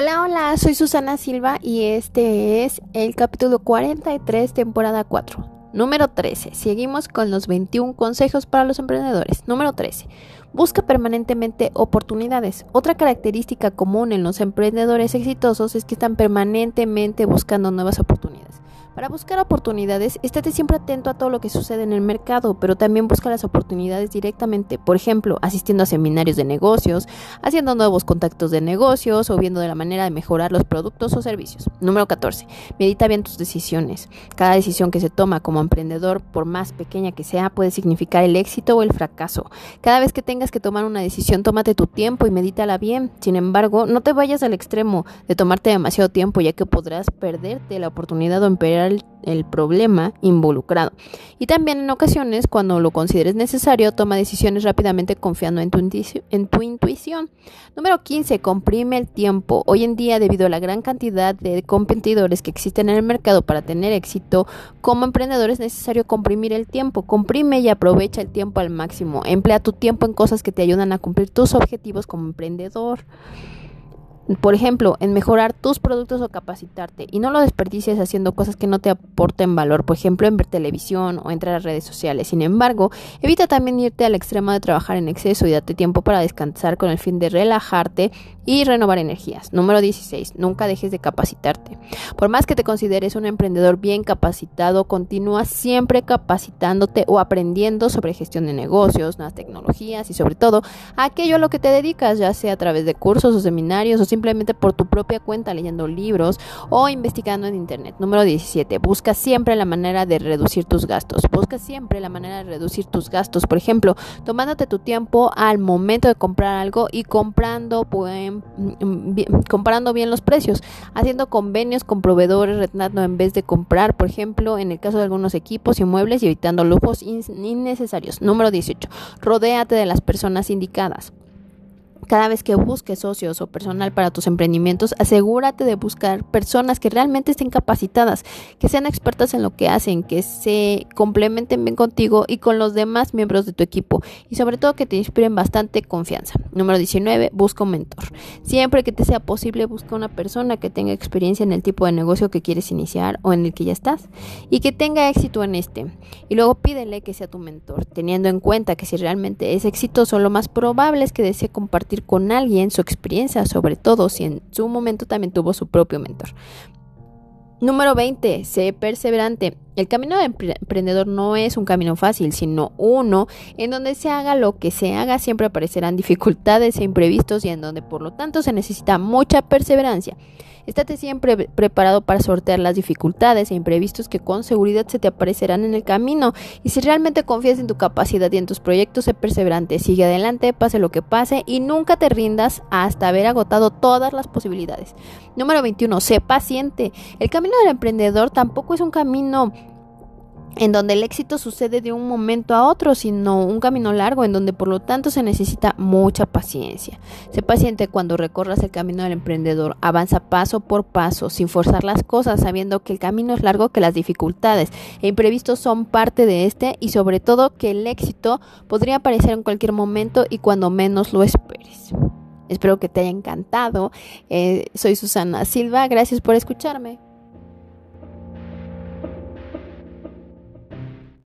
Hola, hola, soy Susana Silva y este es el capítulo 43, temporada 4. Número 13. Seguimos con los 21 consejos para los emprendedores. Número 13. Busca permanentemente oportunidades. Otra característica común en los emprendedores exitosos es que están permanentemente buscando nuevas oportunidades. Para buscar oportunidades, estate siempre atento a todo lo que sucede en el mercado, pero también busca las oportunidades directamente, por ejemplo, asistiendo a seminarios de negocios, haciendo nuevos contactos de negocios o viendo de la manera de mejorar los productos o servicios. Número 14. Medita bien tus decisiones. Cada decisión que se toma como emprendedor, por más pequeña que sea, puede significar el éxito o el fracaso. Cada vez que tengas que tomar una decisión, tómate tu tiempo y medítala bien. Sin embargo, no te vayas al extremo de tomarte demasiado tiempo, ya que podrás perderte la oportunidad o empeorar el, problema involucrado. Y también en ocasiones, cuando lo consideres necesario, toma decisiones rápidamente confiando en tu, en tu intuición. Número 15. Comprime el tiempo. Hoy en día, debido a la gran cantidad de competidores que existen en el mercado para tener éxito, como emprendedor es necesario comprimir el tiempo. Comprime y aprovecha el tiempo al máximo. Emplea tu tiempo en cosas que te ayudan a cumplir tus objetivos como emprendedor por ejemplo, en mejorar tus productos o capacitarte y no lo desperdicies haciendo cosas que no te aporten valor, por ejemplo, en ver televisión o entrar a redes sociales. Sin embargo, evita también irte al extremo de trabajar en exceso y date tiempo para descansar con el fin de relajarte y renovar energías. Número 16. Nunca dejes de capacitarte. Por más que te consideres un emprendedor bien capacitado, continúa siempre capacitándote o aprendiendo sobre gestión de negocios, nuevas tecnologías y sobre todo aquello a lo que te dedicas, ya sea a través de cursos o seminarios o simplemente por tu propia cuenta leyendo libros o investigando en internet. Número 17. Busca siempre la manera de reducir tus gastos. Busca siempre la manera de reducir tus gastos. Por ejemplo, tomándote tu tiempo al momento de comprar algo y comprando, bien, comparando bien los precios, haciendo convenios con proveedores, retando en vez de comprar, por ejemplo, en el caso de algunos equipos y muebles y evitando lujos innecesarios. Número 18. Rodéate de las personas indicadas. Cada vez que busques socios o personal para tus emprendimientos, asegúrate de buscar personas que realmente estén capacitadas, que sean expertas en lo que hacen, que se complementen bien contigo y con los demás miembros de tu equipo y sobre todo que te inspiren bastante confianza. Número 19, busca un mentor. Siempre que te sea posible, busca una persona que tenga experiencia en el tipo de negocio que quieres iniciar o en el que ya estás y que tenga éxito en este. Y luego pídele que sea tu mentor, teniendo en cuenta que si realmente es exitoso, lo más probable es que desee con alguien su experiencia, sobre todo si en su momento también tuvo su propio mentor. Número 20. Sé perseverante. El camino de emprendedor no es un camino fácil, sino uno en donde se haga lo que se haga, siempre aparecerán dificultades e imprevistos y en donde por lo tanto se necesita mucha perseverancia. Estate siempre preparado para sortear las dificultades e imprevistos que con seguridad se te aparecerán en el camino. Y si realmente confías en tu capacidad y en tus proyectos, sé perseverante, sigue adelante, pase lo que pase y nunca te rindas hasta haber agotado todas las posibilidades. Número 21. Sé paciente. El camino del emprendedor tampoco es un camino en donde el éxito sucede de un momento a otro, sino un camino largo en donde por lo tanto se necesita mucha paciencia. Sé paciente cuando recorras el camino del emprendedor, avanza paso por paso, sin forzar las cosas, sabiendo que el camino es largo, que las dificultades e imprevistos son parte de este y sobre todo que el éxito podría aparecer en cualquier momento y cuando menos lo esperes. Espero que te haya encantado. Eh, soy Susana Silva, gracias por escucharme.